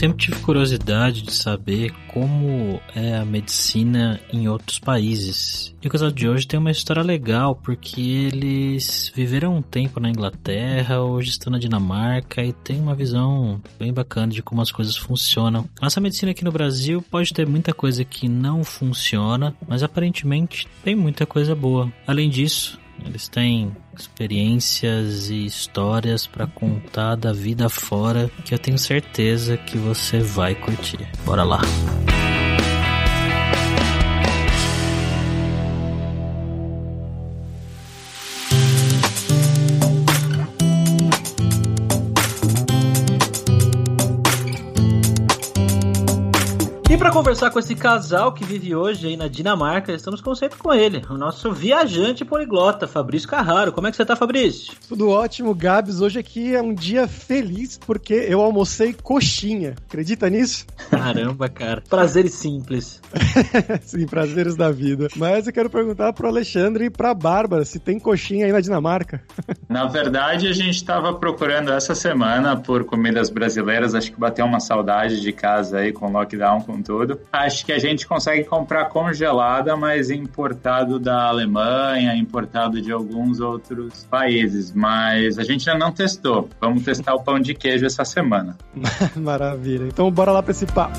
Sempre tive curiosidade de saber como é a medicina em outros países. E o casal de hoje tem uma história legal, porque eles viveram um tempo na Inglaterra, hoje estão na Dinamarca e tem uma visão bem bacana de como as coisas funcionam. Nossa medicina aqui no Brasil pode ter muita coisa que não funciona, mas aparentemente tem muita coisa boa. Além disso, eles têm experiências e histórias para contar da vida fora que eu tenho certeza que você vai curtir. Bora lá. Para conversar com esse casal que vive hoje aí na Dinamarca, estamos como sempre com ele, o nosso viajante poliglota, Fabrício Carraro. Como é que você tá, Fabrício? Tudo ótimo, Gabs. Hoje aqui é um dia feliz porque eu almocei coxinha. Acredita nisso? Caramba, cara. Prazeres simples. Sim, prazeres da vida. Mas eu quero perguntar pro Alexandre e pra Bárbara se tem coxinha aí na Dinamarca. Na verdade, a gente estava procurando essa semana por comidas brasileiras. Acho que bateu uma saudade de casa aí com lockdown, com tudo. Acho que a gente consegue comprar congelada, mas importado da Alemanha, importado de alguns outros países. Mas a gente ainda não testou. Vamos testar o pão de queijo essa semana. Maravilha. Então bora lá para esse papo.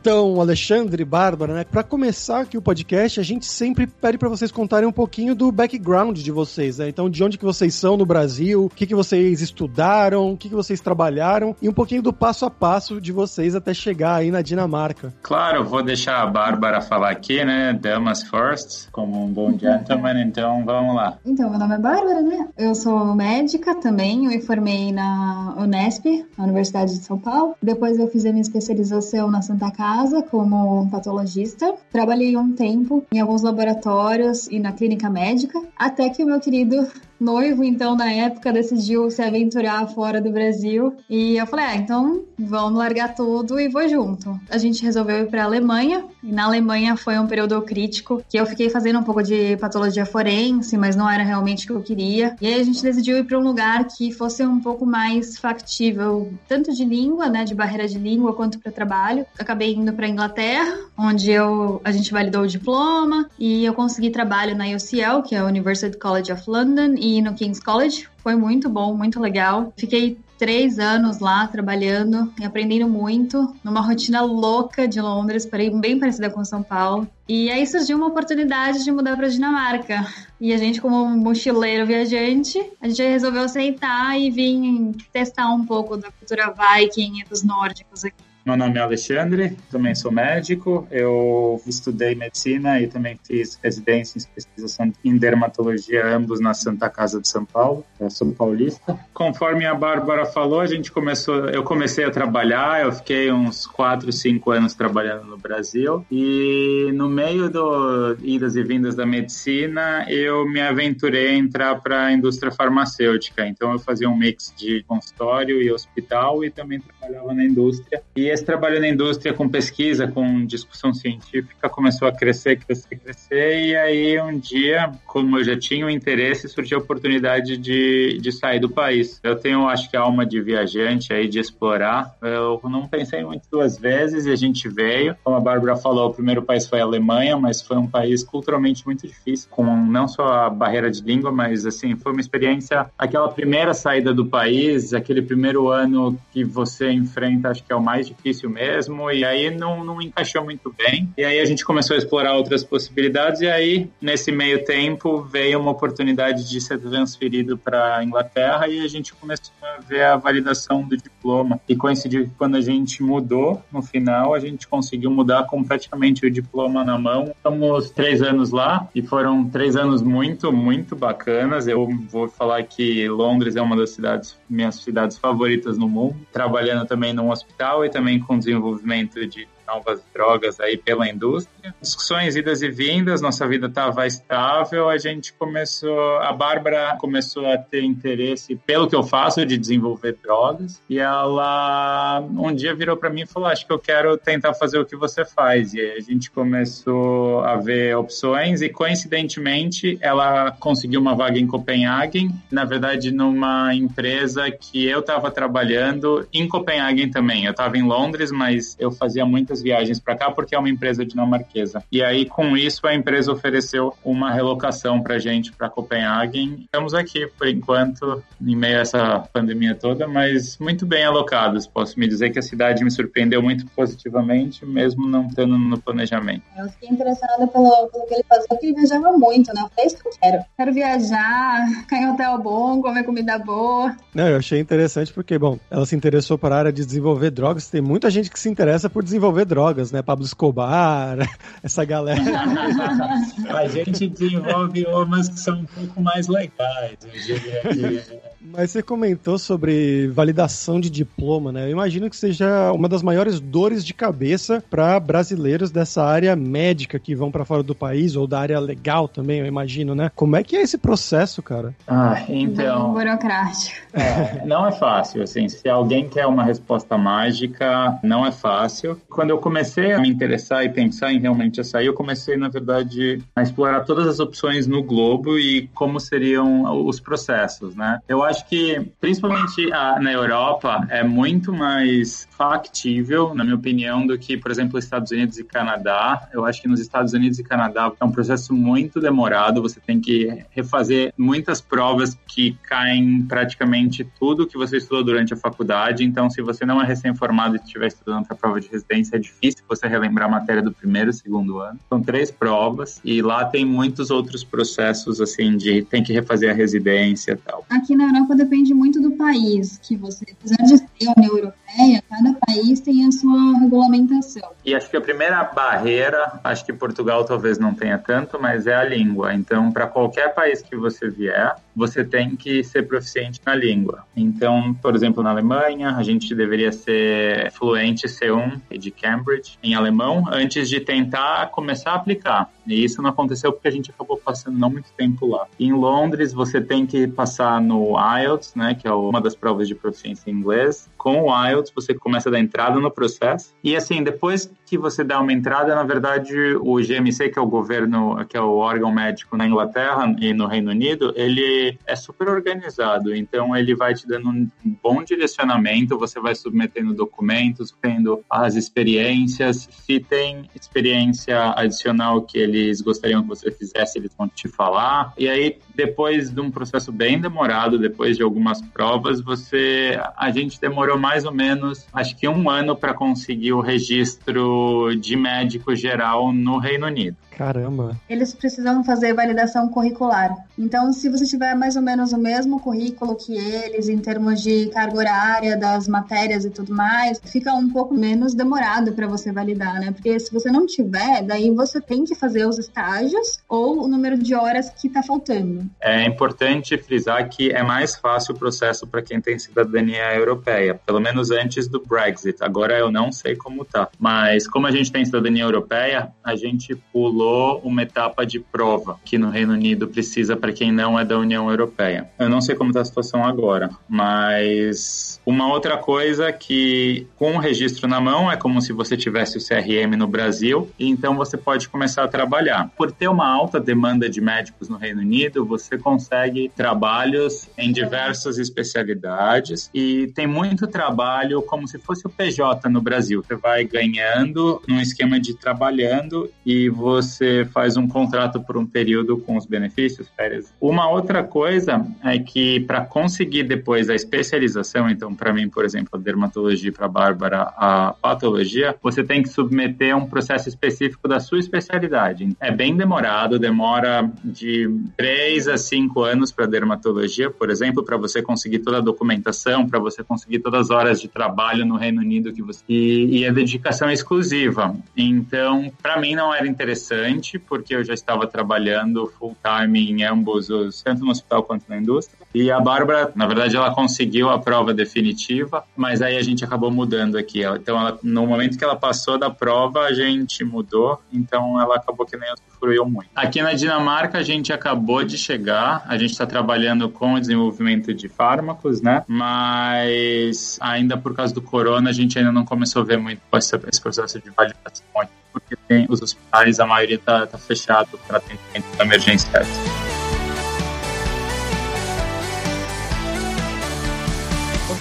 Então, Alexandre, Bárbara, né? Para começar aqui o podcast, a gente sempre pede para vocês contarem um pouquinho do background de vocês, né? Então, de onde que vocês são no Brasil, o que que vocês estudaram, o que que vocês trabalharam e um pouquinho do passo a passo de vocês até chegar aí na Dinamarca. Claro, vou deixar a Bárbara falar aqui, né? Damas first, como um bom gentleman, então vamos lá. Então, meu nome é Bárbara, né? Eu sou médica também, eu me formei na Unesp, na Universidade de São Paulo. Depois eu fiz a minha especialização na Santa Casa casa como patologista. Trabalhei um tempo em alguns laboratórios e na clínica médica, até que o meu querido noivo, então, na época, decidiu se aventurar fora do Brasil. E eu falei, ah, então vamos largar tudo e vou junto. A gente resolveu ir para a Alemanha. E na Alemanha foi um período crítico que eu fiquei fazendo um pouco de patologia forense, mas não era realmente o que eu queria. E aí a gente decidiu ir para um lugar que fosse um pouco mais factível, tanto de língua, né, de barreira de língua, quanto para trabalho. Acabei indo para Inglaterra, onde eu a gente validou o diploma e eu consegui trabalho na UCL, que é a University College of London, e no King's College. Foi muito bom, muito legal. Fiquei três anos lá trabalhando e aprendendo muito, numa rotina louca de Londres, bem parecida com São Paulo. E aí surgiu uma oportunidade de mudar para Dinamarca. E a gente, como mochileiro viajante, a gente resolveu aceitar e vir testar um pouco da cultura viking e dos nórdicos aqui. Meu nome é Alexandre, também sou médico. Eu estudei medicina e também fiz residência em especialização em dermatologia, ambos na Santa Casa de São Paulo. Eu sou paulista. Conforme a Bárbara falou, a gente começou, eu comecei a trabalhar, eu fiquei uns 4, 5 anos trabalhando no Brasil e no meio do idas e vindas da medicina, eu me aventurei a entrar para a indústria farmacêutica. Então eu fazia um mix de consultório e hospital e também trabalhava na indústria. E trabalho na indústria com pesquisa, com discussão científica, começou a crescer, crescer, crescer. E aí, um dia, como eu já tinha o interesse, surgiu a oportunidade de, de sair do país. Eu tenho, acho que, a alma de viajante aí, de explorar. Eu não pensei muito duas vezes e a gente veio. Como a Bárbara falou, o primeiro país foi a Alemanha, mas foi um país culturalmente muito difícil, com não só a barreira de língua, mas, assim, foi uma experiência, aquela primeira saída do país, aquele primeiro ano que você enfrenta, acho que é o mais difícil difícil mesmo, e aí não, não encaixou muito bem. E aí a gente começou a explorar outras possibilidades, e aí, nesse meio tempo, veio uma oportunidade de ser transferido para Inglaterra e a gente começou a ver a validação do diploma. E coincidiu que quando a gente mudou, no final, a gente conseguiu mudar com praticamente o diploma na mão. Estamos três anos lá e foram três anos muito, muito bacanas. Eu vou falar que Londres é uma das cidades, minhas cidades favoritas no mundo. Trabalhando também num hospital e também com desenvolvimento de novas drogas aí pela indústria. Discussões idas e vindas, nossa vida estava estável, a gente começou, a Bárbara começou a ter interesse pelo que eu faço de desenvolver drogas e ela um dia virou para mim e falou: "Acho que eu quero tentar fazer o que você faz". E a gente começou a ver opções e coincidentemente ela conseguiu uma vaga em Copenhagen, na verdade numa empresa que eu estava trabalhando em Copenhagen também. Eu estava em Londres, mas eu fazia muitas muitas viagens para cá porque é uma empresa dinamarquesa. E aí, com isso, a empresa ofereceu uma relocação para gente para Copenhagen. Estamos aqui, por enquanto, em meio a essa pandemia toda, mas muito bem alocados. Posso me dizer que a cidade me surpreendeu muito positivamente, mesmo não estando no planejamento. Eu fiquei interessada pelo, pelo que ele fazia, porque ele viajava muito, né? É isso que eu quero. Quero viajar, ficar em hotel bom, comer comida boa. Não, eu achei interessante porque, bom, ela se interessou para a área de desenvolver drogas. Tem muita gente que se interessa por desenvolver drogas, né? Pablo Escobar, essa galera. a gente desenvolve umas que são um pouco mais legais, eu diria que... Mas você comentou sobre validação de diploma, né? Eu imagino que seja uma das maiores dores de cabeça para brasileiros dessa área médica que vão para fora do país ou da área legal também, eu imagino, né? Como é que é esse processo, cara? Ah, então. Bem burocrático. É, não é fácil, assim. Se alguém quer uma resposta mágica, não é fácil. Quando eu comecei a me interessar e pensar em realmente sair, eu comecei, na verdade, a explorar todas as opções no globo e como seriam os processos, né? Eu acho que, principalmente a, na Europa, é muito mais factível, na minha opinião, do que, por exemplo, Estados Unidos e Canadá. Eu acho que nos Estados Unidos e Canadá é um processo muito demorado, você tem que refazer muitas provas que caem praticamente tudo que você estudou durante a faculdade. Então, se você não é recém-formado e estiver estudando para a prova de residência, é difícil você relembrar a matéria do primeiro e segundo ano. São três provas e lá tem muitos outros processos, assim, de tem que refazer a residência e tal. Aqui na Europa depende muito do país que você, apesar de ser a União Europeia, cada país tem a sua regulamentação. E acho que a primeira barreira, acho que Portugal talvez não tenha tanto, mas é a língua. Então, para qualquer país que você vier, você tem que ser proficiente na língua. Então, por exemplo, na Alemanha, a gente deveria ser fluente C1 de Cambridge em alemão antes de tentar começar a aplicar. E isso não aconteceu porque a gente acabou passando não muito tempo lá. Em Londres, você tem que passar no IELTS, né, que é uma das provas de proficiência em inglês. Com o IELTS, você começa a dar entrada no processo. E assim, depois que você dá uma entrada, na verdade, o GMC, que é o governo, que é o órgão médico na Inglaterra e no Reino Unido, ele é super organizado. Então, ele vai te dando um bom direcionamento, você vai submetendo documentos, tendo as experiências. Se tem experiência adicional que eles gostariam que você fizesse, eles vão te falar. E aí, depois de um processo bem demorado, depois de algumas provas, você, a gente demorou mais ou menos, acho que um ano para conseguir o registro de médico geral no Reino Unido. Caramba. Eles precisam fazer validação curricular. Então, se você tiver mais ou menos o mesmo currículo que eles, em termos de carga horária, das matérias e tudo mais, fica um pouco menos demorado para você validar, né? Porque se você não tiver, daí você tem que fazer os estágios ou o número de horas que está faltando. É importante frisar que é mais fácil o processo para quem tem cidadania europeia, pelo menos antes do Brexit. Agora eu não sei como tá, mas como a gente tem cidadania europeia, a gente pulou uma etapa de prova que no Reino Unido precisa para quem não é da União Europeia. Eu não sei como está a situação agora, mas uma outra coisa que com o registro na mão é como se você tivesse o CRM no Brasil e então você pode começar a trabalhar. Por ter uma alta demanda de médicos no Reino Unido, você consegue trabalhos em diversas especialidades e tem muito trabalho como se fosse o PJ no Brasil. Você vai ganhando num esquema de trabalhando e você faz um contrato por um período com os benefícios, férias. Uma outra coisa é que para conseguir depois a especialização, então para mim, por exemplo, a dermatologia para Bárbara, a patologia, você tem que submeter um processo específico da sua especialidade. É bem demorado, demora de 3 a 5 anos para dermatologia, por exemplo, para você conseguir toda a documentação, para você conseguir todas as horas de trabalho no Reino Unido que você e, e a dedicação é exclusiva. Então, para mim não era interessante, porque eu já estava trabalhando full time em ambos os, tanto no hospital quanto na indústria. E a Bárbara, na verdade, ela conseguiu a prova definitiva, mas aí a gente acabou mudando aqui. Então, ela, no momento que ela passou da prova, a gente mudou. Então, ela acabou que nem usufruiu muito. Aqui na Dinamarca, a gente acabou de chegar. A gente está trabalhando com o desenvolvimento de fármacos, né? Mas ainda por causa do corona, a gente ainda não começou a ver muito esse processo de validação porque tem os hospitais, a maioria está tá fechado para atendimento emergenciais.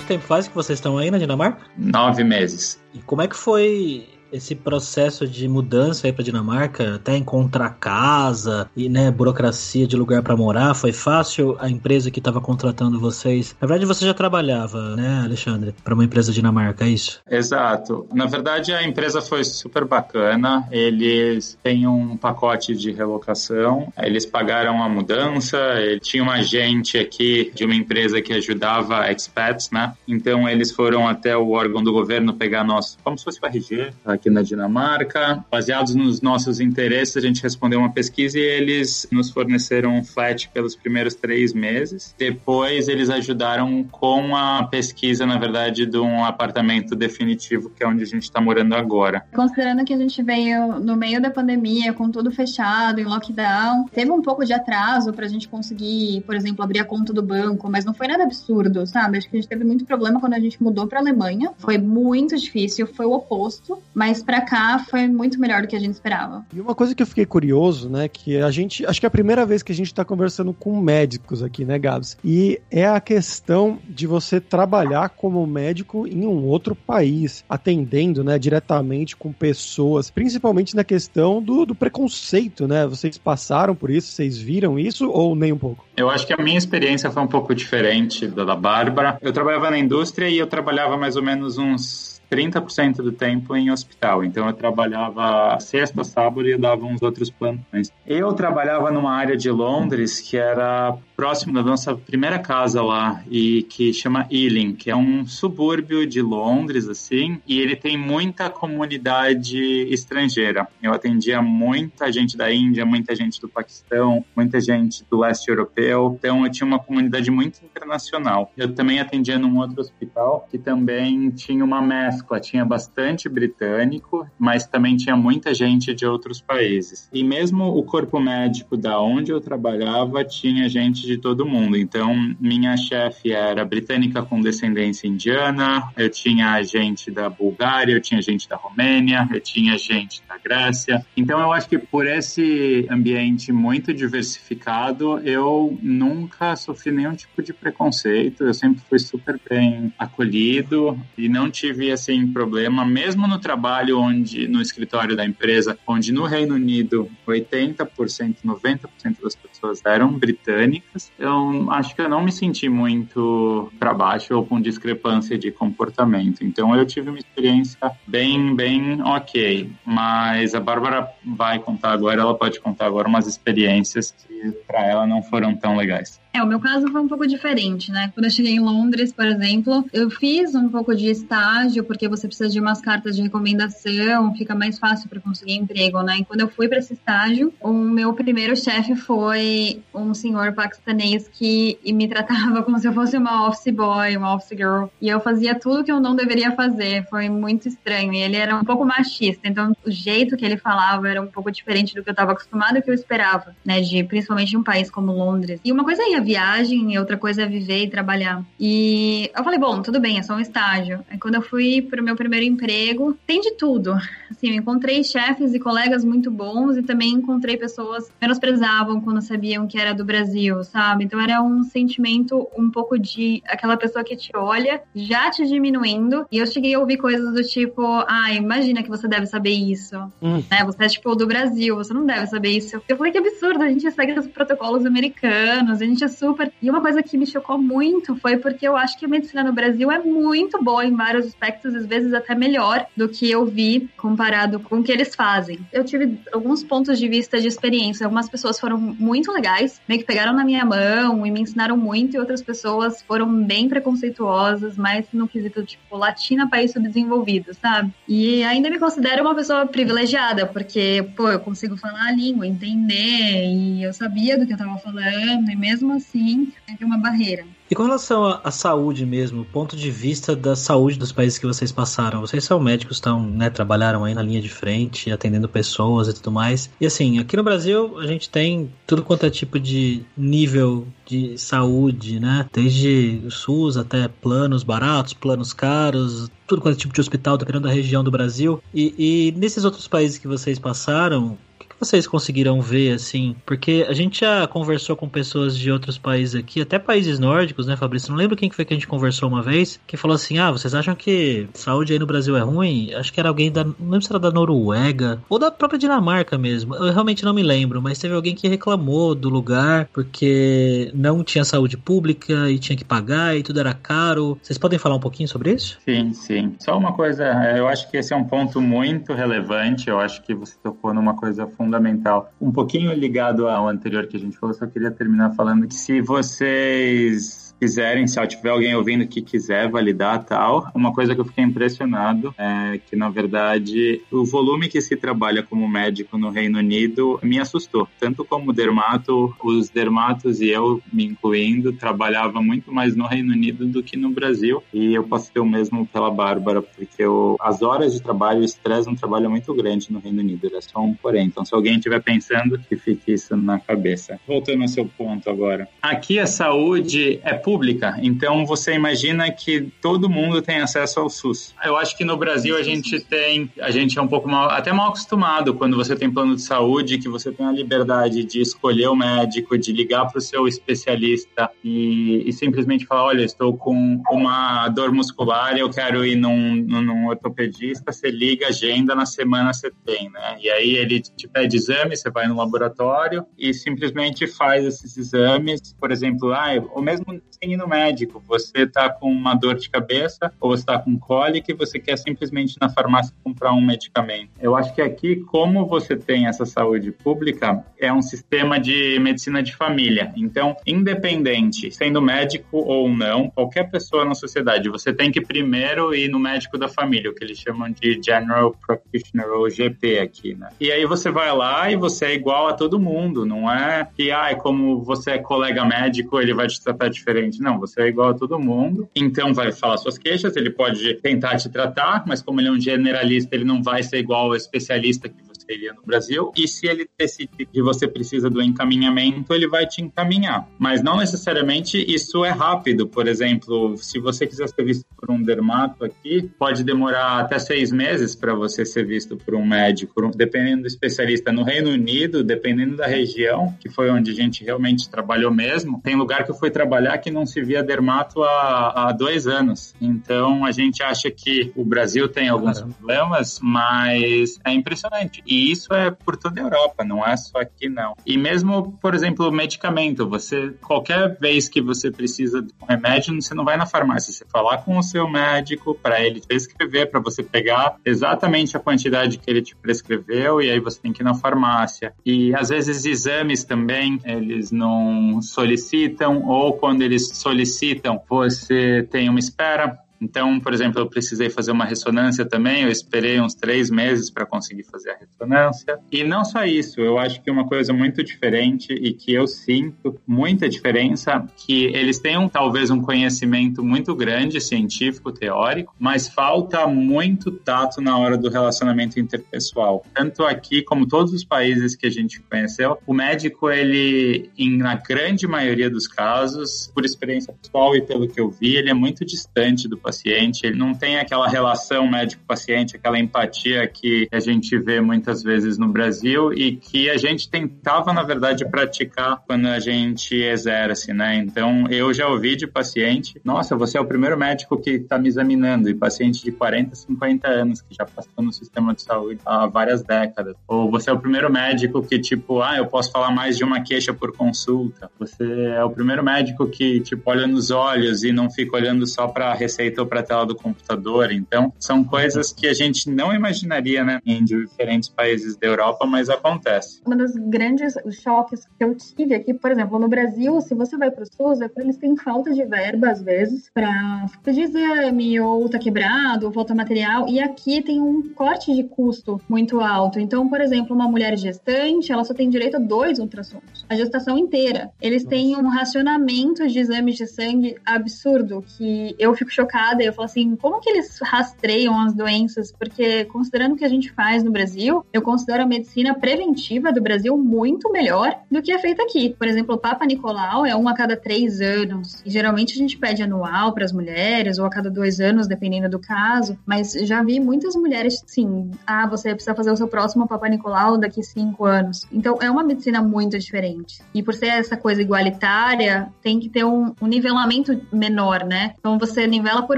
Tempo faz que vocês estão aí na Dinamarca? Nove meses. E como é que foi esse processo de mudança aí para Dinamarca, até encontrar casa e né, burocracia de lugar para morar, foi fácil? A empresa que estava contratando vocês, na verdade você já trabalhava, né, Alexandre, para uma empresa dinamarca, é isso? Exato. Na verdade a empresa foi super bacana. Eles têm um pacote de relocação. Eles pagaram a mudança. Tinha um agente aqui de uma empresa que ajudava expats, né? Então eles foram até o órgão do governo pegar nosso, como se fosse o RG, aqui na Dinamarca. Baseados nos nossos interesses, a gente respondeu uma pesquisa e eles nos forneceram um flat pelos primeiros três meses. Depois, eles ajudaram com a pesquisa, na verdade, de um apartamento definitivo, que é onde a gente está morando agora. Considerando que a gente veio no meio da pandemia, com tudo fechado, em lockdown, teve um pouco de atraso para a gente conseguir, por exemplo, abrir a conta do banco, mas não foi nada absurdo, sabe? Acho que a gente teve muito problema quando a gente mudou para Alemanha. Foi muito difícil, foi o oposto, mas mas para cá foi muito melhor do que a gente esperava. E uma coisa que eu fiquei curioso, né, que a gente, acho que é a primeira vez que a gente está conversando com médicos aqui, né, Gabs? E é a questão de você trabalhar como médico em um outro país, atendendo, né, diretamente com pessoas, principalmente na questão do, do preconceito, né? Vocês passaram por isso, vocês viram isso ou nem um pouco? Eu acho que a minha experiência foi um pouco diferente da da Bárbara. Eu trabalhava na indústria e eu trabalhava mais ou menos uns 30% do tempo em hospital. Então eu trabalhava sexta, sábado e dava uns outros plantões. Eu trabalhava numa área de Londres que era próximo da nossa primeira casa lá e que chama Ealing, que é um subúrbio de Londres assim, e ele tem muita comunidade estrangeira. Eu atendia muita gente da Índia, muita gente do Paquistão, muita gente do leste europeu. Então eu tinha uma comunidade muito internacional. Eu também atendia num outro hospital que também tinha uma mescla tinha bastante britânico, mas também tinha muita gente de outros países. E mesmo o corpo médico da onde eu trabalhava tinha gente de todo mundo. Então, minha chefe era britânica com descendência indiana, eu tinha gente da Bulgária, eu tinha gente da Romênia, eu tinha gente da Grécia. Então, eu acho que por esse ambiente muito diversificado, eu nunca sofri nenhum tipo de preconceito. Eu sempre fui super bem acolhido e não tive sem problema, mesmo no trabalho onde no escritório da empresa, onde no Reino Unido 80%, 90% das pessoas eram britânicas, eu acho que eu não me senti muito para baixo ou com discrepância de comportamento. Então eu tive uma experiência bem, bem ok. Mas a Bárbara vai contar agora, ela pode contar agora umas experiências que para ela não foram tão legais. É, o meu caso foi um pouco diferente, né? Quando eu cheguei em Londres, por exemplo, eu fiz um pouco de estágio, porque você precisa de umas cartas de recomendação, fica mais fácil para conseguir emprego, né? E quando eu fui para esse estágio, o meu primeiro chefe foi um senhor paquistanês que me tratava como se eu fosse uma office boy, uma office girl. E eu fazia tudo que eu não deveria fazer. Foi muito estranho. E ele era um pouco machista, então o jeito que ele falava era um pouco diferente do que eu estava acostumada e que eu esperava, né? De principalmente de um país como Londres. E uma coisa ia viagem e outra coisa é viver e trabalhar. E eu falei, bom, tudo bem, é só um estágio. Aí quando eu fui pro meu primeiro emprego, tem de tudo. Assim, eu encontrei chefes e colegas muito bons e também encontrei pessoas que menosprezavam quando sabiam que era do Brasil, sabe? Então era um sentimento um pouco de aquela pessoa que te olha já te diminuindo. E eu cheguei a ouvir coisas do tipo, ah, imagina que você deve saber isso. Hum. Né? Você é tipo do Brasil, você não deve saber isso. Eu falei que absurdo, a gente segue os protocolos americanos, a gente é super. E uma coisa que me chocou muito foi porque eu acho que a medicina no Brasil é muito boa em vários aspectos, às vezes até melhor do que eu vi comparado com o que eles fazem. Eu tive alguns pontos de vista de experiência. Algumas pessoas foram muito legais, meio que pegaram na minha mão e me ensinaram muito, e outras pessoas foram bem preconceituosas, mais no quesito tipo latina, país subdesenvolvido, sabe? E ainda me considero uma pessoa privilegiada, porque, pô, eu consigo falar a língua, entender, e eu sabia do que eu tava falando, e mesmo assim, tem uma barreira. E com relação à saúde mesmo, ponto de vista da saúde dos países que vocês passaram, vocês são médicos, estão, né, trabalharam aí na linha de frente, atendendo pessoas e tudo mais. E assim, aqui no Brasil a gente tem tudo quanto é tipo de nível de saúde, né? Desde o SUS até planos baratos, planos caros, tudo quanto é tipo de hospital, dependendo da região do Brasil. E, e nesses outros países que vocês passaram, vocês conseguiram ver, assim? Porque a gente já conversou com pessoas de outros países aqui, até países nórdicos, né, Fabrício? Não lembro quem foi que a gente conversou uma vez, que falou assim: ah, vocês acham que saúde aí no Brasil é ruim? Acho que era alguém da. Não lembro se era da Noruega ou da própria Dinamarca mesmo. Eu realmente não me lembro, mas teve alguém que reclamou do lugar porque não tinha saúde pública e tinha que pagar e tudo era caro. Vocês podem falar um pouquinho sobre isso? Sim, sim. Só uma coisa, eu acho que esse é um ponto muito relevante. Eu acho que você tocou numa coisa fundamental fundamental. Um pouquinho ligado ao anterior que a gente falou, só queria terminar falando que se vocês quiserem, se tiver alguém ouvindo que quiser validar tal, uma coisa que eu fiquei impressionado é que, na verdade, o volume que se trabalha como médico no Reino Unido me assustou. Tanto como dermato, os dermatos e eu, me incluindo, trabalhava muito mais no Reino Unido do que no Brasil. E eu posso ter o mesmo pela Bárbara, porque eu, as horas de trabalho, o estresse é um trabalho muito grande no Reino Unido. É só um porém. Então, se alguém estiver pensando, que fique isso na cabeça. Voltando ao seu ponto agora. Aqui a saúde é pública, então você imagina que todo mundo tem acesso ao SUS. Eu acho que no Brasil a gente tem, a gente é um pouco mal, até mal acostumado quando você tem plano de saúde, que você tem a liberdade de escolher o médico, de ligar para o seu especialista e, e, simplesmente falar, olha, estou com uma dor muscular, eu quero ir num, num, num ortopedista, você liga, agenda, na semana você tem, né? E aí ele te pede exame, você vai no laboratório e simplesmente faz esses exames, por exemplo, ah, ou mesmo sem ir no médico, você está com uma dor de cabeça ou está com cólica e você quer simplesmente na farmácia comprar um medicamento. Eu acho que aqui, como você tem essa saúde pública, é um sistema de medicina de família. Então, independente, sendo médico ou não, qualquer pessoa na sociedade, você tem que primeiro ir no médico da família, o que eles chamam de General Practitioner ou GP aqui, né? E aí você vai lá e você é igual a todo mundo, não é que, ah, como você é colega médico, ele vai te tratar diferente diferente. Não, você é igual a todo mundo, então vai falar suas queixas, ele pode tentar te tratar, mas como ele é um generalista, ele não vai ser igual ao especialista que seria no Brasil. E se ele decidir que você precisa do encaminhamento, ele vai te encaminhar. Mas não necessariamente isso é rápido. Por exemplo, se você quiser ser visto por um dermato aqui, pode demorar até seis meses para você ser visto por um médico, dependendo do especialista. No Reino Unido, dependendo da região, que foi onde a gente realmente trabalhou mesmo, tem lugar que eu fui trabalhar que não se via dermato há, há dois anos. Então a gente acha que o Brasil tem alguns Caramba. problemas, mas é impressionante. E e isso é por toda a Europa, não é só aqui não. E mesmo, por exemplo, medicamento, você qualquer vez que você precisa de um remédio, você não vai na farmácia, você falar com o seu médico para ele prescrever, para você pegar exatamente a quantidade que ele te prescreveu e aí você tem que ir na farmácia. E às vezes exames também eles não solicitam ou quando eles solicitam, você tem uma espera então, por exemplo, eu precisei fazer uma ressonância também, eu esperei uns três meses para conseguir fazer a ressonância. E não só isso, eu acho que uma coisa muito diferente e que eu sinto muita diferença, que eles têm um, talvez um conhecimento muito grande, científico, teórico, mas falta muito tato na hora do relacionamento interpessoal. Tanto aqui como todos os países que a gente conheceu, o médico, ele, em, na grande maioria dos casos, por experiência pessoal e pelo que eu vi, ele é muito distante do médico-paciente, ele não tem aquela relação médico-paciente, aquela empatia que a gente vê muitas vezes no Brasil e que a gente tentava, na verdade, praticar quando a gente exerce, né? Então, eu já ouvi de paciente, nossa, você é o primeiro médico que está me examinando, e paciente de 40, 50 anos, que já passou no sistema de saúde há várias décadas. Ou você é o primeiro médico que, tipo, ah, eu posso falar mais de uma queixa por consulta. Você é o primeiro médico que, tipo, olha nos olhos e não fica olhando só para a receita ou para a tela do computador. Então, são coisas que a gente não imaginaria, né, em diferentes países da Europa, mas acontece. Um dos grandes choques que eu tive aqui, por exemplo, no Brasil, se você vai para o SUS, é eles têm falta de verba, às vezes, para pedir exame ou tá quebrado, ou falta material, e aqui tem um corte de custo muito alto. Então, por exemplo, uma mulher gestante, ela só tem direito a dois ultrassons, a gestação inteira. Eles têm um racionamento de exames de sangue absurdo, que eu fico chocada, eu falo assim, como que eles rastreiam as doenças? Porque, considerando o que a gente faz no Brasil, eu considero a medicina preventiva do Brasil muito melhor do que é feita aqui. Por exemplo, o Papa Nicolau é um a cada três anos. E geralmente a gente pede anual para as mulheres, ou a cada dois anos, dependendo do caso. Mas já vi muitas mulheres, sim, ah, você precisa fazer o seu próximo Papa Nicolau daqui cinco anos. Então é uma medicina muito diferente. E por ser essa coisa igualitária, tem que ter um, um nivelamento menor, né? Então você nivela por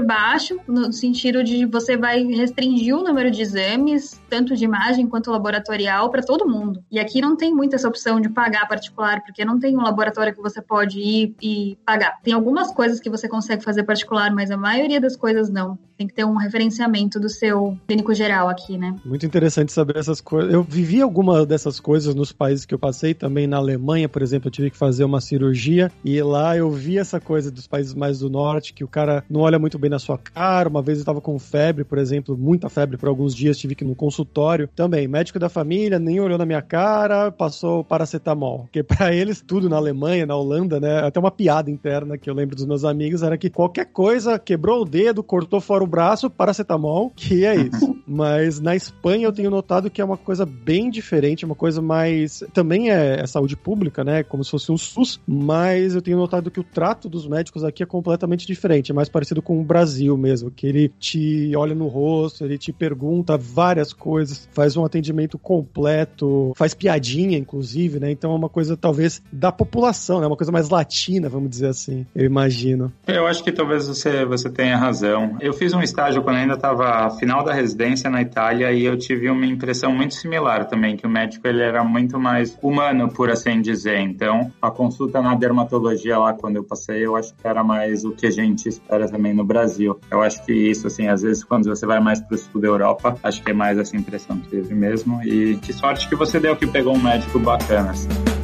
baixo, no sentido de você vai restringir o número de exames, tanto de imagem quanto laboratorial, para todo mundo. E aqui não tem muito essa opção de pagar particular, porque não tem um laboratório que você pode ir e pagar. Tem algumas coisas que você consegue fazer particular, mas a maioria das coisas não. Tem que ter um referenciamento do seu clínico geral aqui, né? Muito interessante saber essas coisas. Eu vivi alguma dessas coisas nos países que eu passei, também na Alemanha, por exemplo, eu tive que fazer uma cirurgia e lá eu vi essa coisa dos países mais do norte, que o cara não olha muito bem na sua cara. Uma vez eu tava com febre, por exemplo, muita febre por alguns dias, tive que ir no consultório. Também, médico da família nem olhou na minha cara, passou paracetamol. Porque para eles, tudo na Alemanha, na Holanda, né? Até uma piada interna que eu lembro dos meus amigos era que qualquer coisa, quebrou o dedo, cortou fora o braço, paracetamol, que é isso. Mas na Espanha eu tenho notado que é uma coisa bem diferente, uma coisa mais. Também é, é saúde pública, né? Como se fosse um SUS, mas eu tenho notado que o trato dos médicos aqui é completamente diferente, é mais parecido com o Brasil mesmo, que ele te olha no rosto, ele te pergunta várias coisas, faz um atendimento completo, faz piadinha, inclusive, né? Então é uma coisa talvez da população, né? Uma coisa mais latina, vamos dizer assim, eu imagino. Eu acho que talvez você, você tenha razão. Eu fiz um estágio quando ainda estava final da residência na Itália e eu tive uma impressão muito similar também, que o médico ele era muito mais humano, por assim dizer. Então, a consulta na dermatologia lá quando eu passei, eu acho que era mais o que a gente espera também no Brasil. Eu acho que isso, assim, às vezes quando você vai mais para o sul da Europa, acho que é mais essa impressão que teve mesmo. E que sorte que você deu que pegou um médico bacana, assim.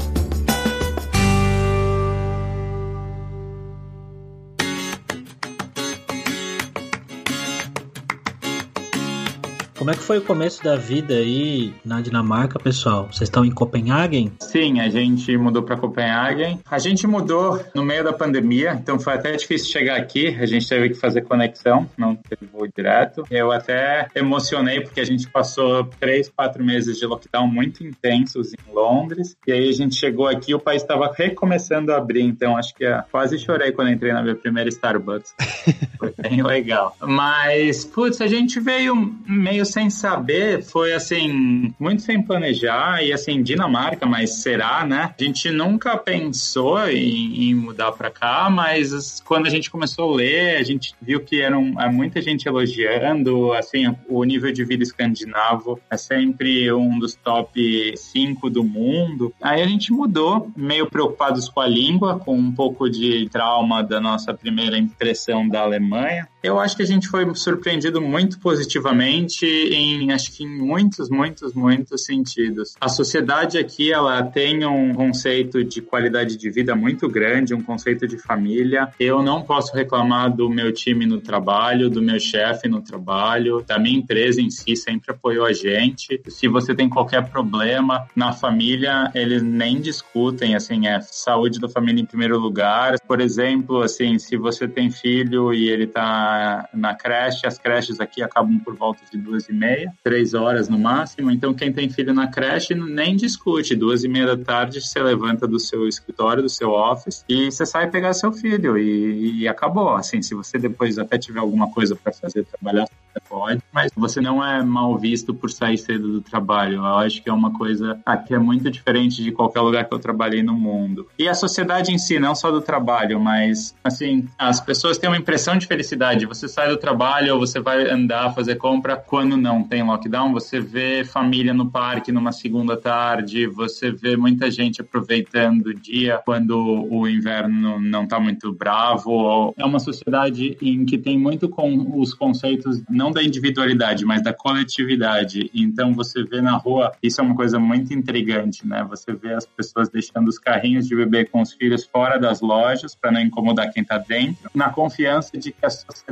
Como é que foi o começo da vida aí na Dinamarca, pessoal? Vocês estão em Copenhagen? Sim, a gente mudou para Copenhagen. A gente mudou no meio da pandemia, então foi até difícil chegar aqui. A gente teve que fazer conexão, não teve voo direto. Eu até emocionei porque a gente passou três, quatro meses de lockdown muito intensos em Londres. E aí a gente chegou aqui, o país estava recomeçando a abrir, então acho que quase chorei quando entrei na minha primeira Starbucks. foi bem legal. Mas, putz, a gente veio meio sem saber, foi assim, muito sem planejar e assim, Dinamarca, mas será, né? A gente nunca pensou em, em mudar para cá, mas quando a gente começou a ler, a gente viu que era é muita gente elogiando, assim, o nível de vida escandinavo é sempre um dos top 5 do mundo. Aí a gente mudou, meio preocupados com a língua, com um pouco de trauma da nossa primeira impressão da Alemanha. Eu acho que a gente foi surpreendido muito positivamente em, acho que em muitos, muitos, muitos sentidos. A sociedade aqui, ela tem um conceito de qualidade de vida muito grande, um conceito de família. Eu não posso reclamar do meu time no trabalho, do meu chefe no trabalho, da minha empresa em si sempre apoiou a gente. Se você tem qualquer problema na família, eles nem discutem, assim, é saúde da família em primeiro lugar. Por exemplo, assim, se você tem filho e ele tá na, creche, as creches aqui acabam por volta de duas e meia, três horas no máximo. Então, quem tem filho na creche nem discute. Duas e meia da tarde, você levanta do seu escritório, do seu office, e você sai pegar seu filho. E, e acabou. Assim, se você depois até tiver alguma coisa para fazer, trabalhar, pode, mas você não é mal visto por sair cedo do trabalho. Eu acho que é uma coisa aqui é muito diferente de qualquer lugar que eu trabalhei no mundo. E a sociedade em si, não só do trabalho, mas assim, as pessoas têm uma impressão de felicidade. Você sai do trabalho ou você vai andar, fazer compra quando não tem lockdown, você vê família no parque numa segunda tarde, você vê muita gente aproveitando o dia quando o inverno não está muito bravo. É uma sociedade em que tem muito com os conceitos não da individualidade, mas da coletividade. Então você vê na rua, isso é uma coisa muito intrigante, né? Você vê as pessoas deixando os carrinhos de bebê com os filhos fora das lojas para não incomodar quem está dentro, na confiança de que a sociedade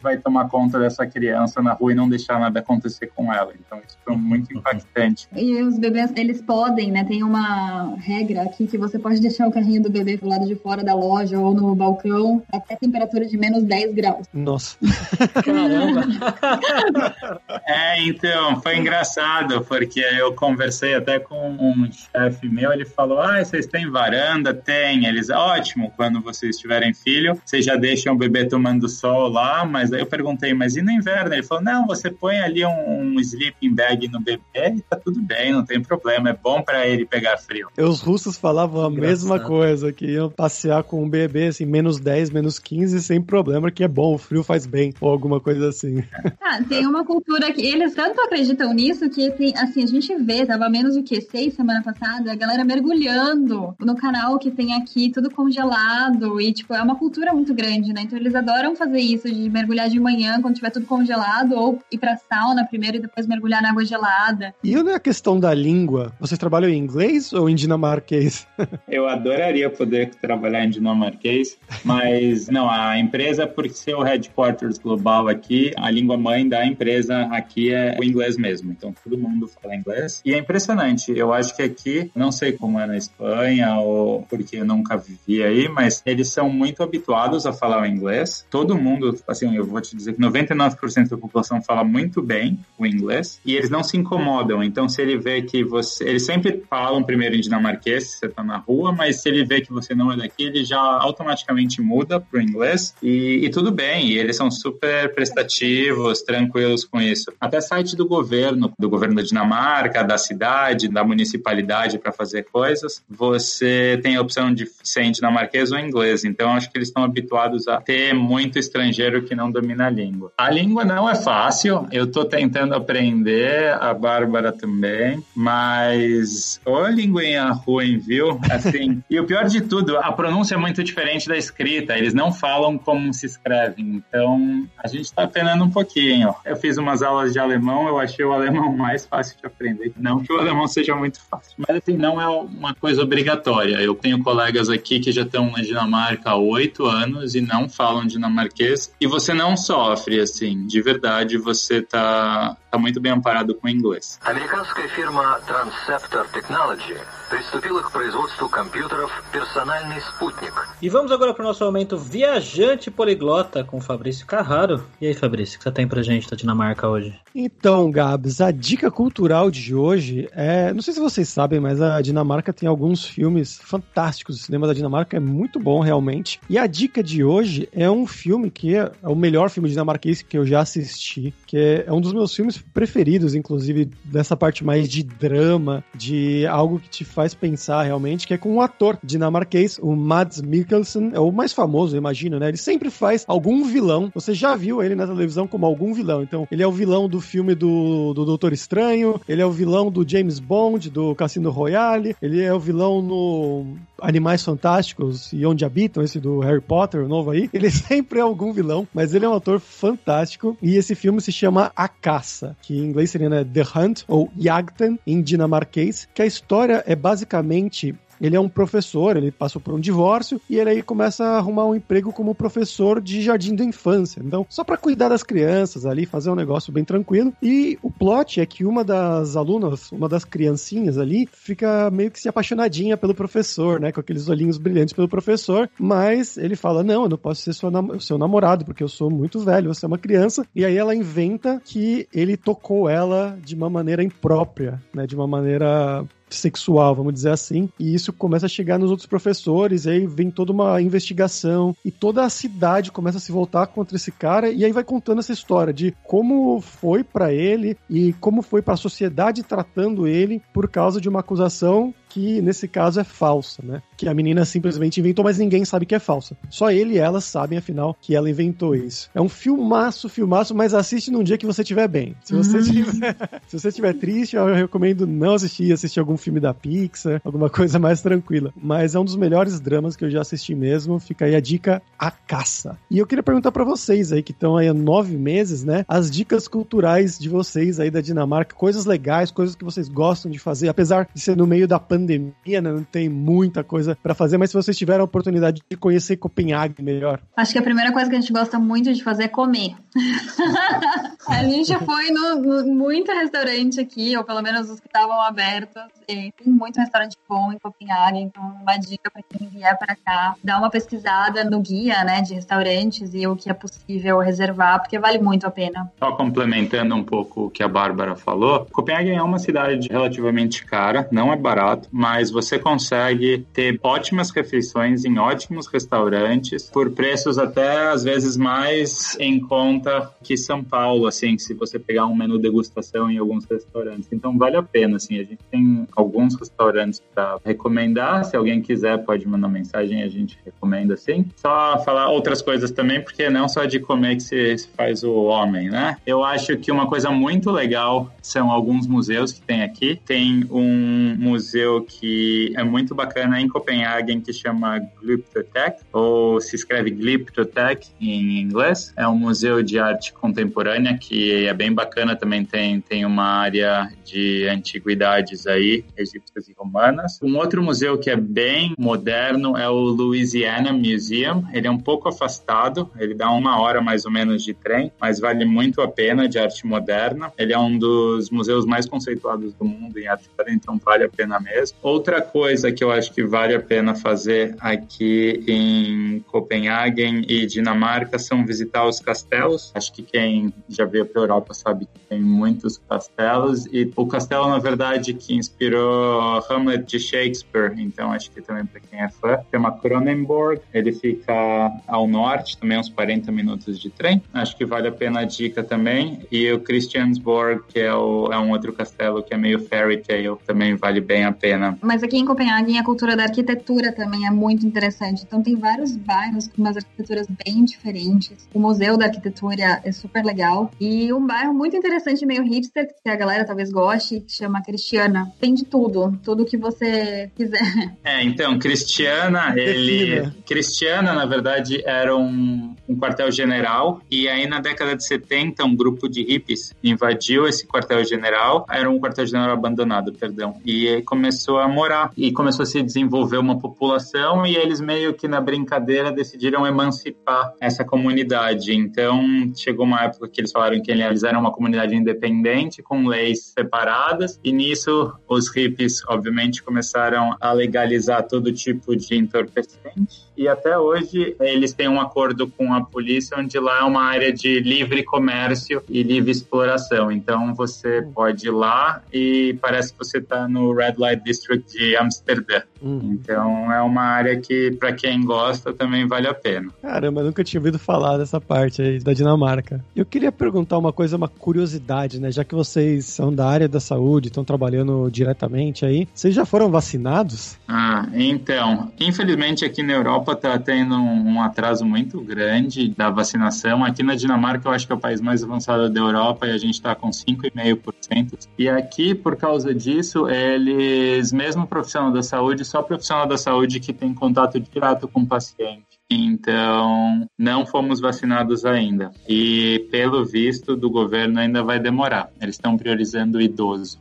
vai tomar conta dessa criança na rua e não deixar nada acontecer com ela. Então isso foi muito impactante. E os bebês, eles podem, né? Tem uma regra aqui que você pode deixar o carrinho do bebê do lado de fora da loja ou no balcão até temperatura de menos 10 graus. Nossa. Caramba! É, então, foi engraçado, porque eu conversei até com um chefe meu, ele falou, ah, vocês têm varanda? Tem. Eles, ótimo, quando vocês tiverem filho, vocês já deixam o bebê tomando sol lá, mas aí eu perguntei, mas e no inverno? Ele falou, não, você põe ali um, um sleeping bag no bebê e tá tudo bem, não tem problema, é bom para ele pegar frio. Os russos falavam a Engraçado. mesma coisa, que iam passear com um bebê, assim, menos 10, menos 15, sem problema, que é bom, o frio faz bem, ou alguma coisa assim. Ah, tem uma cultura que eles tanto acreditam nisso que tem, assim, a gente vê, tava menos o que seis semana passada, a galera mergulhando no canal que tem aqui, tudo congelado e tipo, é uma cultura muito grande, né? Então eles adoram fazer isso de mergulhar de manhã quando tiver tudo congelado ou ir pra sauna primeiro e depois mergulhar na água gelada. E na questão da língua, vocês trabalham em inglês ou em dinamarquês? Eu adoraria poder trabalhar em dinamarquês, mas não, a empresa, por ser o headquarters global aqui, a língua mãe da empresa aqui é o inglês mesmo. Então todo mundo fala inglês. E é impressionante. Eu acho que aqui, não sei como é na Espanha ou porque eu nunca vivi aí, mas eles são muito habituados a falar o inglês. Todo mundo, assim, eu vou te dizer que 99% da população fala muito bem o inglês e eles não se incomodam. Então se ele vê que você, eles sempre falam primeiro em dinamarquês se você tá na rua, mas se ele vê que você não é daqui, ele já automaticamente muda pro inglês e, e tudo bem. E eles são super prestativos, tranquilos com isso. Até site do governo, do governo da Dinamarca, da cidade, da municipalidade para fazer coisas, você tem a opção de ser em dinamarquês ou inglês. Então acho que eles estão habituados a ter muito estrangeiro que não domina a língua. A língua não é fácil. Eu estou tentando aprender, a Bárbara também, mas ô linguinha ruim, viu? Assim, e o pior de tudo, a pronúncia é muito diferente da escrita. Eles não falam como se escreve. Então a gente está penando um pouquinho. Eu fiz umas aulas de alemão, eu achei o alemão mais fácil de aprender. Não que o alemão seja muito fácil, mas assim, não é uma coisa obrigatória. Eu tenho colegas aqui que já estão na Dinamarca há oito anos e não falam dinamarquês, e você não sofre, assim, de verdade, você tá, tá muito bem amparado com o inglês. Американская фирма Transceptor Technology приступила к производству компьютеров «Персональный спутник». E vamos agora para o nosso momento Viajante Poliglota com Fabrício Carraro. E aí, Fabrício, o que você tem pra gente da Dinamarca hoje? Então, Gabs, a dica cultural de hoje é. Não sei se vocês sabem, mas a Dinamarca tem alguns filmes fantásticos. O cinema da Dinamarca é muito bom, realmente. E a dica de hoje é um filme que é o melhor filme dinamarquês que eu já assisti, que é um dos meus filmes preferidos, inclusive, dessa parte mais de drama, de algo que te faz pensar realmente, que é com um ator dinamarquês, o Mads Mikkelsen, é o mais famoso, eu imagino, né? Ele sempre faz algum vilão. Você já viu ele na televisão como algum vilão. Então, ele é o vilão do filme do, do Doutor Estranho, ele é o vilão do James Bond, do Cassino Royale, ele é o vilão no Animais Fantásticos e Onde Habitam, esse do Harry Potter, o novo aí. Ele sempre é algum vilão, mas ele é um ator fantástico. E esse filme se chama A Caça, que em inglês seria né, The Hunt, ou Jagten, em dinamarquês, que a história é basicamente Ele é um professor, ele passou por um divórcio e ele aí começa a arrumar um emprego como professor de jardim da infância. Então, só para cuidar das crianças ali, fazer um negócio bem tranquilo. E o plot é que uma das alunas, uma das criancinhas ali, fica meio que se apaixonadinha pelo professor, né? Com aqueles olhinhos brilhantes pelo professor, mas ele fala: Não, eu não posso ser nam seu namorado, porque eu sou muito velho, você é uma criança. E aí ela inventa que ele tocou ela de uma maneira imprópria, né? De uma maneira sexual, vamos dizer assim. E isso começa a chegar nos outros professores, e aí vem toda uma investigação e toda a cidade começa a se voltar contra esse cara e aí vai contando essa história de como foi para ele e como foi para a sociedade tratando ele por causa de uma acusação que nesse caso é falsa, né? Que a menina simplesmente inventou, mas ninguém sabe que é falsa. Só ele e ela sabem, afinal, que ela inventou isso. É um filmaço, filmaço, mas assiste num dia que você estiver bem. Se você estiver se você estiver triste, eu recomendo não assistir, assistir algum filme da Pixar, alguma coisa mais tranquila. Mas é um dos melhores dramas que eu já assisti mesmo. Fica aí a dica A Caça. E eu queria perguntar para vocês aí que estão aí há nove meses, né? As dicas culturais de vocês aí da Dinamarca, coisas legais, coisas que vocês gostam de fazer, apesar de ser no meio da pandemia pandemia, né? não tem muita coisa para fazer, mas se vocês tiveram a oportunidade de conhecer Copenhague melhor. Acho que a primeira coisa que a gente gosta muito de fazer é comer. a gente foi no, no, muito restaurante aqui, ou pelo menos os que estavam abertos. Tem muito restaurante bom em Copenhague, então uma dica para quem vier para cá, dá uma pesquisada no guia, né, de restaurantes e o que é possível reservar, porque vale muito a pena. Só complementando um pouco o que a Bárbara falou, Copenhague é uma cidade relativamente cara, não é barato, mas você consegue ter ótimas refeições em ótimos restaurantes por preços até às vezes mais em conta que São Paulo, assim, se você pegar um menu degustação em alguns restaurantes. Então vale a pena, assim, a gente tem alguns restaurantes para recomendar, se alguém quiser pode mandar mensagem, a gente recomenda assim. Só falar outras coisas também, porque não só de comer que se faz o homem, né? Eu acho que uma coisa muito legal são alguns museus que tem aqui. Tem um museu que é muito bacana em Copenhague, que chama Glyptotek, ou se escreve Glyptotek em inglês. É um museu de arte contemporânea que é bem bacana, também tem, tem uma área de antiguidades aí, egípcias e romanas. Um outro museu que é bem moderno é o Louisiana Museum. Ele é um pouco afastado, ele dá uma hora mais ou menos de trem, mas vale muito a pena de arte moderna. Ele é um dos museus mais conceituados do mundo em arte moderna, então vale a pena mesmo. Outra coisa que eu acho que vale a pena fazer aqui em Copenhagen e Dinamarca são visitar os castelos. Acho que quem já veio para a Europa sabe que tem muitos castelos e o castelo, na verdade, que inspirou Hamlet de Shakespeare, então acho que também para quem é fã, chama Kronenborg. Ele fica ao norte, também uns 40 minutos de trem. Acho que vale a pena a dica também. E o Christiansborg, que é, o, é um outro castelo que é meio fairy tale, também vale bem a pena. Mas aqui em Copenhague a cultura da arquitetura também é muito interessante. Então tem vários bairros com umas arquiteturas bem diferentes. O Museu da Arquitetura é super legal. E um bairro muito interessante, meio hipster, que a galera talvez goste, que chama Cristiana. Tem de tudo, tudo que você quiser. É, então, Cristiana, ele... Cristiana, na verdade, era um, um quartel-general e aí na década de 70 um grupo de hippies invadiu esse quartel-general. Era um quartel-general abandonado, perdão. E começou começou a morar e começou a se desenvolver uma população e eles meio que na brincadeira decidiram emancipar essa comunidade. Então chegou uma época que eles falaram que eles eram uma comunidade independente com leis separadas e nisso os hippies obviamente começaram a legalizar todo tipo de entorpecente e até hoje eles têm um acordo com a polícia onde lá é uma área de livre comércio e livre exploração. Então você pode ir lá e parece que você está no Red Light District de Amsterdã. Uhum. Então é uma área que para quem gosta também vale a pena. Caramba, nunca tinha ouvido falar dessa parte aí da Dinamarca. Eu queria perguntar uma coisa, uma curiosidade, né? Já que vocês são da área da saúde, estão trabalhando diretamente aí, vocês já foram vacinados? Ah, então, infelizmente aqui na Europa Europa está tendo um atraso muito grande da vacinação. Aqui na Dinamarca, eu acho que é o país mais avançado da Europa e a gente está com 5,5%. E aqui, por causa disso, eles, mesmo profissional da saúde, só profissional da saúde que tem contato direto com o paciente. Então, não fomos vacinados ainda. E, pelo visto do governo, ainda vai demorar. Eles estão priorizando o idoso.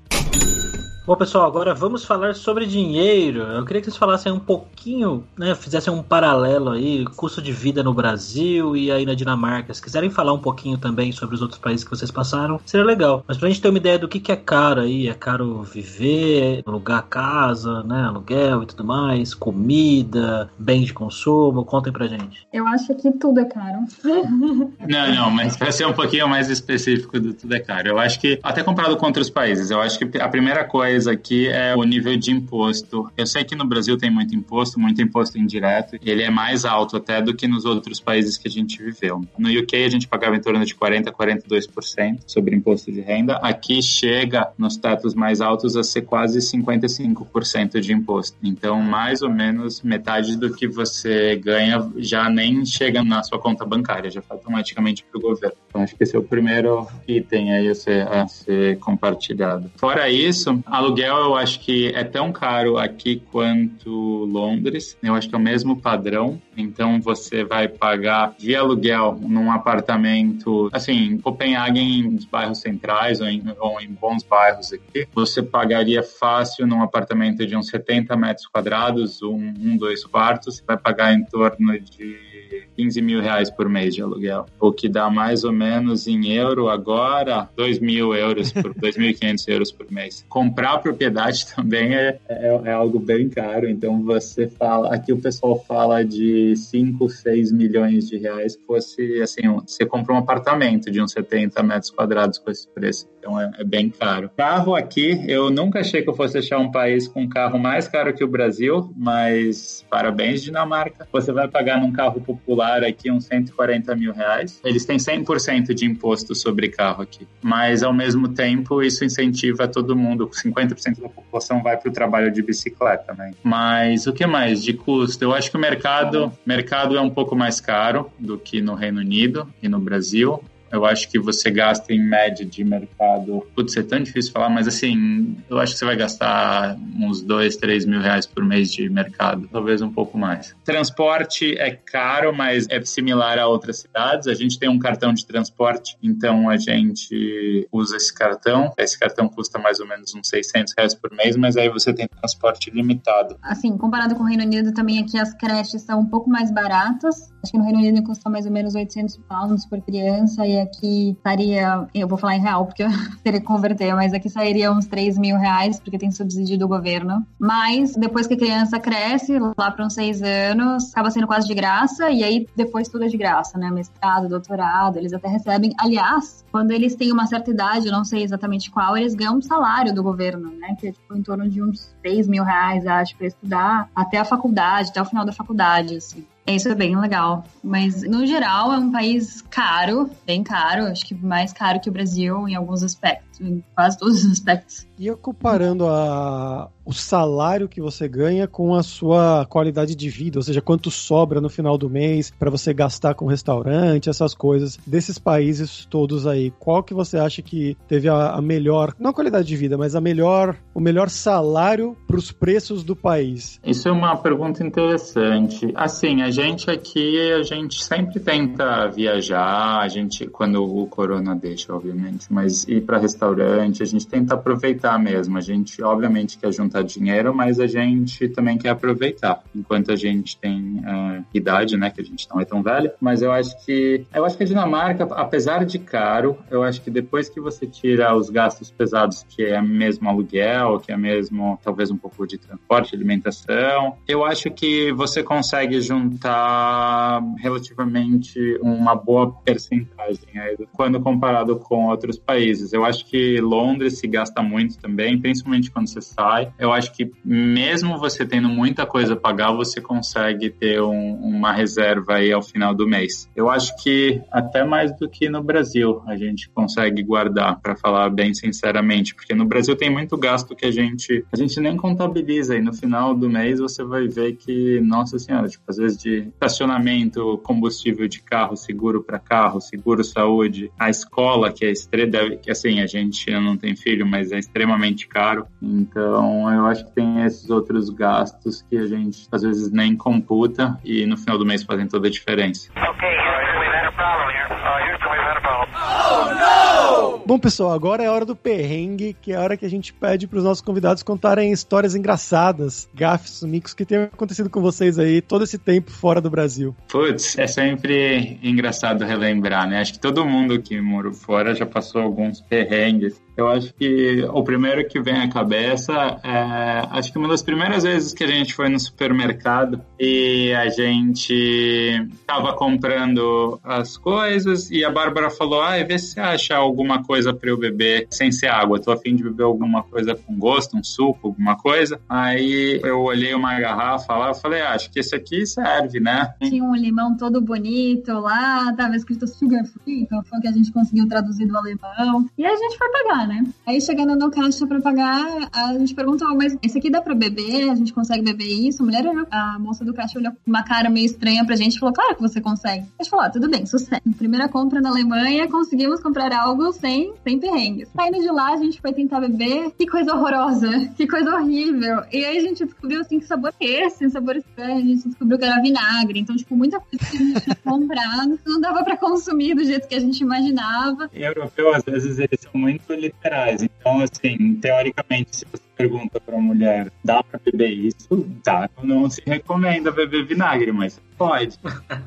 Bom, pessoal, agora vamos falar sobre dinheiro. Eu queria que vocês falassem um pouquinho, né, fizessem um paralelo aí, custo de vida no Brasil e aí na Dinamarca. Se quiserem falar um pouquinho também sobre os outros países que vocês passaram, seria legal. Mas pra gente ter uma ideia do que, que é caro aí, é caro viver, alugar casa, né, aluguel e tudo mais, comida, bens de consumo, contem pra gente. Eu acho que tudo é caro. não, não, mas para ser um pouquinho mais específico do tudo é caro, eu acho que, até comparado com outros países, eu acho que a primeira coisa aqui é o nível de imposto. Eu sei que no Brasil tem muito imposto, muito imposto indireto, ele é mais alto até do que nos outros países que a gente viveu. No UK a gente pagava em torno de 40 a 42% sobre imposto de renda, aqui chega nos tetos mais altos a ser quase 55% de imposto. Então, mais ou menos metade do que você ganha já nem chega na sua conta bancária, já vai automaticamente para o governo. Então, acho que esse é o primeiro item aí a ser, a ser compartilhado. Fora isso, aluguel eu acho que é tão caro aqui quanto Londres. Eu acho que é o mesmo padrão. Então, você vai pagar de aluguel num apartamento, assim, Copenhague, em bairros centrais ou em, ou em bons bairros aqui, você pagaria fácil num apartamento de uns 70 metros quadrados, um, um dois quartos, você vai pagar em torno de 15 mil reais por mês de aluguel, o que dá mais ou menos em euro agora 2 mil euros por 2.500 euros por mês. Comprar propriedade também é, é, é, algo bem caro, então você fala, aqui o pessoal fala de 5, 6 milhões de reais, fosse assim, você compra um apartamento de uns 70 metros quadrados com esse preço, então é, é bem caro. Carro aqui, eu nunca achei que eu fosse achar um país com carro mais caro que o Brasil, mas parabéns Dinamarca, você vai pagar num carro popular aqui uns 140 mil reais. Eles têm 100% de imposto sobre carro aqui. Mas, ao mesmo tempo, isso incentiva todo mundo. 50% da população vai para o trabalho de bicicleta, né? Mas o que mais? De custo? Eu acho que o mercado, mercado é um pouco mais caro do que no Reino Unido e no Brasil. Eu acho que você gasta em média de mercado. Putz, é tão difícil falar, mas assim, eu acho que você vai gastar uns 2, 3 mil reais por mês de mercado, talvez um pouco mais. Transporte é caro, mas é similar a outras cidades. A gente tem um cartão de transporte, então a gente usa esse cartão. Esse cartão custa mais ou menos uns 600 reais por mês, mas aí você tem transporte limitado. Assim, comparado com o Reino Unido, também aqui as creches são um pouco mais baratas. Acho que no Reino Unido custa mais ou menos 800 pounds por criança e aqui estaria, eu vou falar em real porque eu teria que converter, mas aqui sairia uns 3 mil reais porque tem subsídio do governo. Mas depois que a criança cresce, lá para uns 6 anos, acaba sendo quase de graça e aí depois tudo é de graça, né? Mestrado, doutorado, eles até recebem. Aliás, quando eles têm uma certa idade, eu não sei exatamente qual, eles ganham um salário do governo, né? Que é tipo em torno de uns 3 mil reais, acho, para estudar até a faculdade, até o final da faculdade, assim. Isso é bem legal. Mas, no geral, é um país caro, bem caro. Acho que mais caro que o Brasil em alguns aspectos, em quase todos os aspectos. E comparando a, o salário que você ganha com a sua qualidade de vida, ou seja, quanto sobra no final do mês para você gastar com restaurante, essas coisas, desses países todos aí, qual que você acha que teve a, a melhor, não a qualidade de vida, mas a melhor, o melhor salário para os preços do país? Isso é uma pergunta interessante. Assim, a gente aqui, a gente sempre tenta viajar, a gente, quando o corona deixa, obviamente, mas ir para restaurante, a gente tenta aproveitar mesmo. A gente, obviamente, quer juntar dinheiro, mas a gente também quer aproveitar. Enquanto a gente tem uh, idade, né, que a gente não é tão velho. Mas eu acho que, eu acho que a Dinamarca, apesar de caro, eu acho que depois que você tira os gastos pesados, que é mesmo aluguel, que é mesmo talvez um pouco de transporte, alimentação, eu acho que você consegue juntar relativamente uma boa percentagem aí, quando comparado com outros países. Eu acho que Londres se gasta muito também, principalmente quando você sai. Eu acho que mesmo você tendo muita coisa a pagar, você consegue ter um, uma reserva aí ao final do mês. Eu acho que até mais do que no Brasil a gente consegue guardar, para falar bem sinceramente, porque no Brasil tem muito gasto que a gente a gente nem contabiliza e no final do mês você vai ver que, nossa senhora, tipo, às vezes de estacionamento, combustível de carro, seguro para carro, seguro saúde, a escola que é estrela, que assim, a gente não tem filho, mas é extremamente caro. Então, eu acho que tem esses outros gastos que a gente às vezes nem computa e no final do mês fazem toda a diferença. Okay, Bom, pessoal, agora é a hora do perrengue, que é a hora que a gente pede para os nossos convidados contarem histórias engraçadas, gafes, micos que tenham acontecido com vocês aí todo esse tempo fora do Brasil. Putz, é sempre engraçado relembrar, né? Acho que todo mundo que morou fora já passou alguns perrengues. Eu acho que o primeiro que vem à cabeça é. Acho que uma das primeiras vezes que a gente foi no supermercado e a gente tava comprando as coisas e a Bárbara falou: ah, vê se você acha alguma coisa para eu beber sem ser água. Tô afim de beber alguma coisa com gosto, um suco, alguma coisa. Aí eu olhei uma garrafa lá e falei: ah, acho que esse aqui serve, né? Tinha um limão todo bonito lá, tava escrito sugar free, então foi o que a gente conseguiu traduzir do alemão. E a gente foi pagar, né? Aí chegando no caixa pra pagar, a gente perguntou, mas esse aqui dá pra beber? A gente consegue beber isso? A mulher, a moça do caixa olhou com uma cara meio estranha pra gente e falou, claro que você consegue. A gente falou, ah, tudo bem, sucesso. Primeira compra na Alemanha, conseguimos comprar algo sem, sem perrengues. Saindo de lá, a gente foi tentar beber, que coisa horrorosa, que coisa horrível. E aí a gente descobriu, assim, que sabor é esse, sabor estranho. A gente descobriu que era vinagre. Então, tipo, muita coisa que a gente tinha comprado não dava pra consumir do jeito que a gente imaginava. E europeu, às vezes, eles são muito Então, assim, teoricamente, se você pergunta para a mulher, dá para beber isso? Dá. Não se recomenda beber vinagre, mas pode.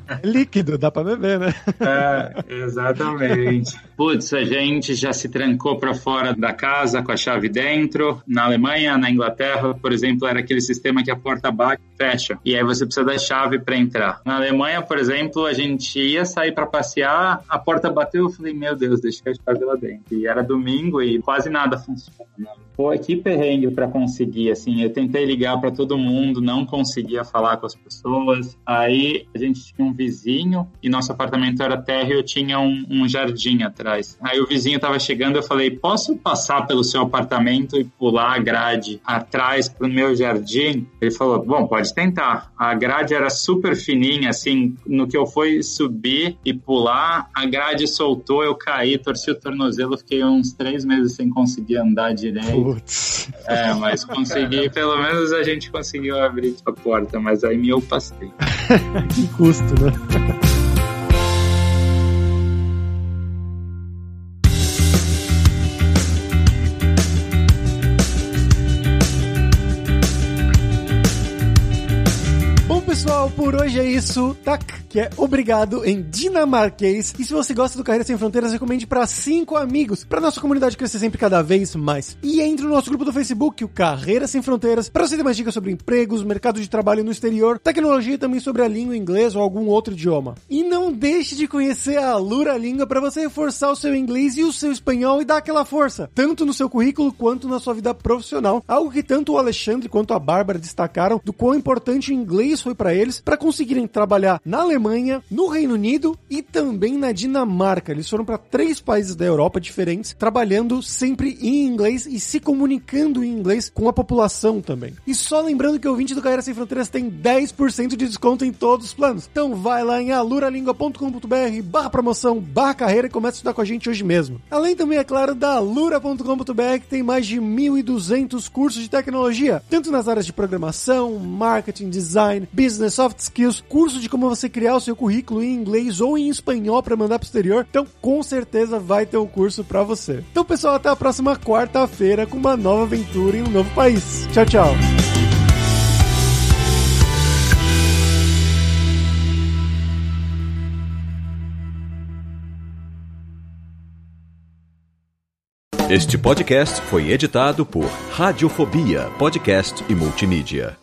É líquido, dá para beber, né? É, exatamente. Putz, a gente já se trancou para fora da casa com a chave dentro. Na Alemanha, na Inglaterra, por exemplo, era aquele sistema que a porta bate e fecha. E aí você precisa da chave para entrar. Na Alemanha, por exemplo, a gente ia sair para passear, a porta bateu, eu falei, meu Deus, deixei a chave lá dentro. E era domingo e quase nada funcionava. Pô, que perrengue para conseguir, assim, eu tentei ligar para todo mundo, não conseguia falar com as pessoas. Aí a gente tinha um vizinho e nosso apartamento era térreo, eu tinha um, um jardim atrás. Aí o vizinho tava chegando, eu falei, posso passar pelo seu apartamento e pular a grade atrás pro meu jardim? Ele falou, bom, pode tentar. A grade era super fininha, assim, no que eu fui subir e pular, a grade soltou, eu caí, torci o tornozelo, fiquei uns três meses sem conseguir andar direito. Putz. É, mas consegui, pelo menos a gente conseguiu abrir a porta, mas aí me eu passei. que custo, né? Por hoje é isso. Tac, que é obrigado em dinamarquês. E se você gosta do Carreira Sem Fronteiras, recomende para cinco amigos, para nossa comunidade crescer sempre cada vez mais. E entre no nosso grupo do Facebook, o Carreira Sem Fronteiras, para você ter mais dicas sobre empregos, mercado de trabalho no exterior, tecnologia e também sobre a língua inglês ou algum outro idioma. E não deixe de conhecer a Lura Língua para você reforçar o seu inglês e o seu espanhol e dar aquela força, tanto no seu currículo quanto na sua vida profissional. Algo que tanto o Alexandre quanto a Bárbara destacaram do quão importante o inglês foi para eles para conseguirem trabalhar na Alemanha, no Reino Unido e também na Dinamarca. Eles foram para três países da Europa diferentes, trabalhando sempre em inglês e se comunicando em inglês com a população também. E só lembrando que o ouvinte do Carreira Sem Fronteiras tem 10% de desconto em todos os planos. Então vai lá em aluralingua.com.br barra promoção, barra carreira e começa a estudar com a gente hoje mesmo. Além também, é claro, da alura.com.br que tem mais de 1.200 cursos de tecnologia, tanto nas áreas de programação, marketing, design, business, soft skills, curso de como você criar o seu currículo em inglês ou em espanhol para mandar pro exterior. Então, com certeza vai ter um curso para você. Então, pessoal, até a próxima quarta-feira com uma nova aventura em um novo país. Tchau, tchau. Este podcast foi editado por Radiofobia, podcast e multimídia.